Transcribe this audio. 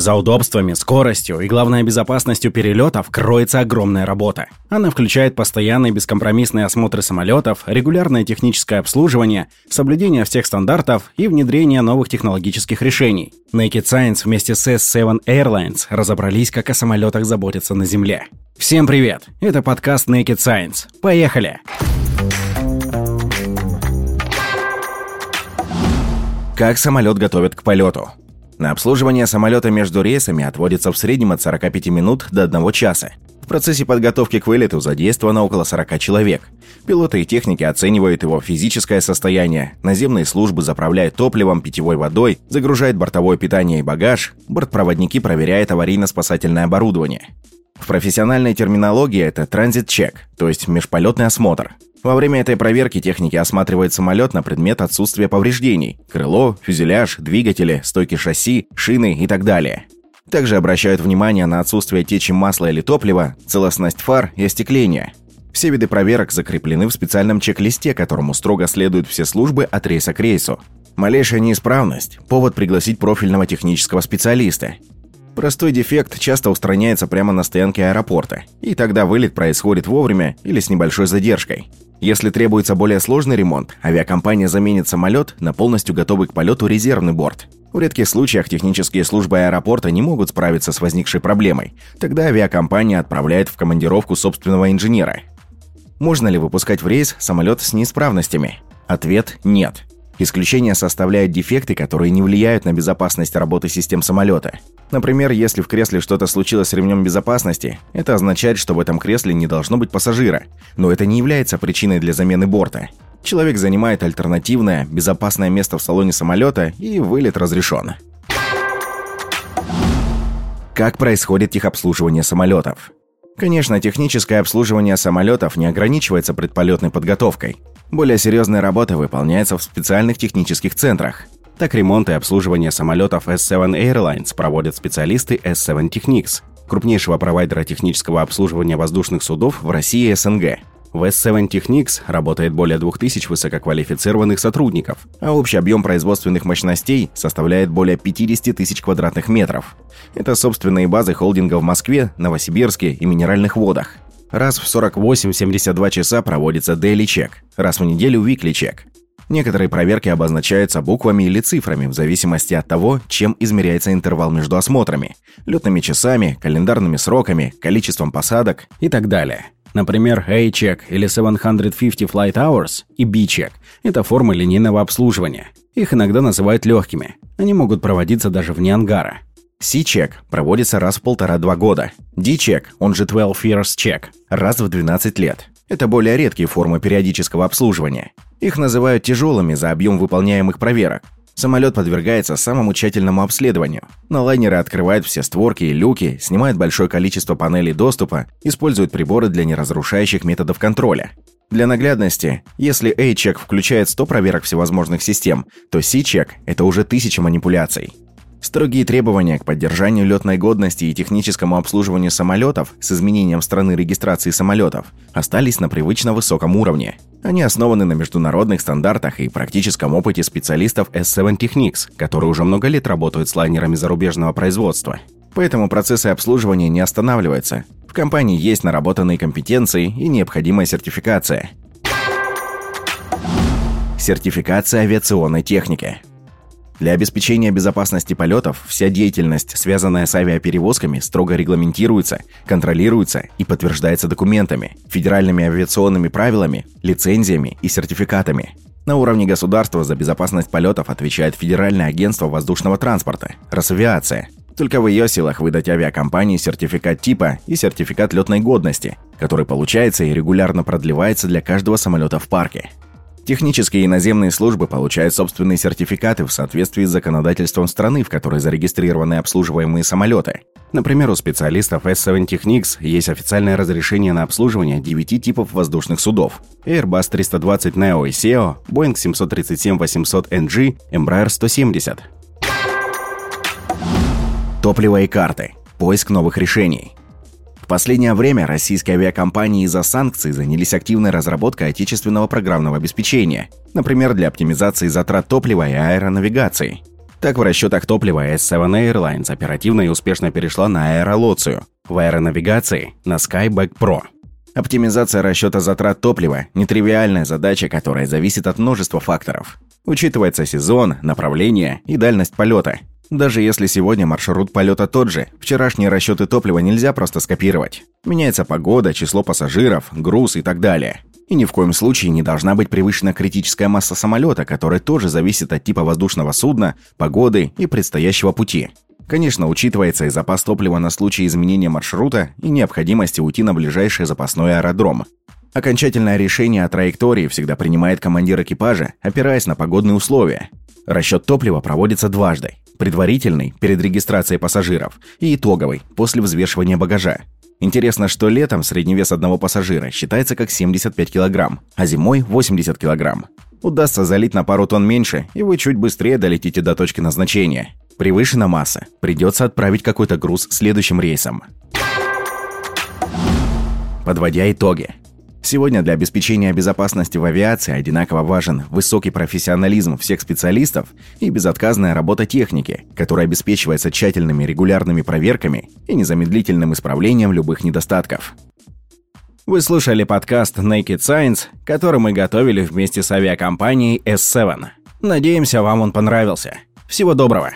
За удобствами, скоростью и, главное, безопасностью перелетов кроется огромная работа. Она включает постоянный бескомпромиссный осмотр самолетов, регулярное техническое обслуживание, соблюдение всех стандартов и внедрение новых технологических решений. Naked Science вместе с S7 Airlines разобрались, как о самолетах заботятся на Земле. Всем привет! Это подкаст Naked Science. Поехали! Как самолет готовят к полету? На обслуживание самолета между рейсами отводится в среднем от 45 минут до 1 часа. В процессе подготовки к вылету задействовано около 40 человек. Пилоты и техники оценивают его физическое состояние, наземные службы заправляют топливом, питьевой водой, загружают бортовое питание и багаж, бортпроводники проверяют аварийно-спасательное оборудование. В профессиональной терминологии это транзит-чек, то есть межполетный осмотр. Во время этой проверки техники осматривают самолет на предмет отсутствия повреждений – крыло, фюзеляж, двигатели, стойки шасси, шины и так далее. Также обращают внимание на отсутствие течи масла или топлива, целостность фар и остекления. Все виды проверок закреплены в специальном чек-листе, которому строго следуют все службы от рейса к рейсу. Малейшая неисправность – повод пригласить профильного технического специалиста. Простой дефект часто устраняется прямо на стоянке аэропорта, и тогда вылет происходит вовремя или с небольшой задержкой. Если требуется более сложный ремонт, авиакомпания заменит самолет на полностью готовый к полету резервный борт. В редких случаях технические службы аэропорта не могут справиться с возникшей проблемой. Тогда авиакомпания отправляет в командировку собственного инженера. Можно ли выпускать в рейс самолет с неисправностями? Ответ – нет. Исключения составляют дефекты, которые не влияют на безопасность работы систем самолета. Например, если в кресле что-то случилось с ремнем безопасности, это означает, что в этом кресле не должно быть пассажира. Но это не является причиной для замены борта. Человек занимает альтернативное, безопасное место в салоне самолета, и вылет разрешен. Как происходит техобслуживание самолетов? Конечно, техническое обслуживание самолетов не ограничивается предполетной подготовкой. Более серьезная работа выполняется в специальных технических центрах. Так ремонт и обслуживание самолетов S7 Airlines проводят специалисты S7 Technics, крупнейшего провайдера технического обслуживания воздушных судов в России и СНГ. В S7 Technics работает более 2000 высококвалифицированных сотрудников, а общий объем производственных мощностей составляет более 50 тысяч квадратных метров. Это собственные базы холдинга в Москве, Новосибирске и Минеральных водах. Раз в 48-72 часа проводится daily check, раз в неделю weekly check. Некоторые проверки обозначаются буквами или цифрами в зависимости от того, чем измеряется интервал между осмотрами – летными часами, календарными сроками, количеством посадок и так далее. Например, A-check или 750 flight hours и B-check – это формы линейного обслуживания. Их иногда называют легкими. Они могут проводиться даже вне ангара. C-check проводится раз в полтора-два года. D-check, он же 12 years check, раз в 12 лет. Это более редкие формы периодического обслуживания. Их называют тяжелыми за объем выполняемых проверок. Самолет подвергается самому тщательному обследованию. На лайнеры открывают все створки и люки, снимают большое количество панелей доступа, используют приборы для неразрушающих методов контроля. Для наглядности, если A-чек включает 100 проверок всевозможных систем, то C-чек – это уже 1000 манипуляций. Строгие требования к поддержанию летной годности и техническому обслуживанию самолетов с изменением страны регистрации самолетов остались на привычно высоком уровне. Они основаны на международных стандартах и практическом опыте специалистов S7 Technics, которые уже много лет работают с лайнерами зарубежного производства. Поэтому процессы обслуживания не останавливаются. В компании есть наработанные компетенции и необходимая сертификация. Сертификация авиационной техники – для обеспечения безопасности полетов вся деятельность, связанная с авиаперевозками, строго регламентируется, контролируется и подтверждается документами, федеральными авиационными правилами, лицензиями и сертификатами. На уровне государства за безопасность полетов отвечает Федеральное агентство воздушного транспорта – Росавиация. Только в ее силах выдать авиакомпании сертификат типа и сертификат летной годности, который получается и регулярно продлевается для каждого самолета в парке. Технические и наземные службы получают собственные сертификаты в соответствии с законодательством страны, в которой зарегистрированы обслуживаемые самолеты. Например, у специалистов S7 Technics есть официальное разрешение на обслуживание 9 типов воздушных судов – Airbus 320 Neo и SEO, Boeing 737-800NG, Embraer 170. Топливо и карты. Поиск новых решений – последнее время российские авиакомпании из-за санкций занялись активной разработкой отечественного программного обеспечения, например, для оптимизации затрат топлива и аэронавигации. Так в расчетах топлива S7 Airlines оперативно и успешно перешла на аэролоцию, в аэронавигации на Skyback Pro. Оптимизация расчета затрат топлива – нетривиальная задача, которая зависит от множества факторов. Учитывается сезон, направление и дальность полета. Даже если сегодня маршрут полета тот же, вчерашние расчеты топлива нельзя просто скопировать. Меняется погода, число пассажиров, груз и так далее. И ни в коем случае не должна быть превышена критическая масса самолета, которая тоже зависит от типа воздушного судна, погоды и предстоящего пути. Конечно, учитывается и запас топлива на случай изменения маршрута и необходимости уйти на ближайший запасной аэродром. Окончательное решение о траектории всегда принимает командир экипажа, опираясь на погодные условия. Расчет топлива проводится дважды. Предварительный, перед регистрацией пассажиров, и итоговый, после взвешивания багажа. Интересно, что летом средний вес одного пассажира считается как 75 килограмм, а зимой 80 килограмм. Удастся залить на пару тонн меньше, и вы чуть быстрее долетите до точки назначения. Превышена масса. Придется отправить какой-то груз следующим рейсом. Подводя итоги. Сегодня для обеспечения безопасности в авиации одинаково важен высокий профессионализм всех специалистов и безотказная работа техники, которая обеспечивается тщательными регулярными проверками и незамедлительным исправлением любых недостатков. Вы слушали подкаст Naked Science, который мы готовили вместе с авиакомпанией S7. Надеемся, вам он понравился. Всего доброго!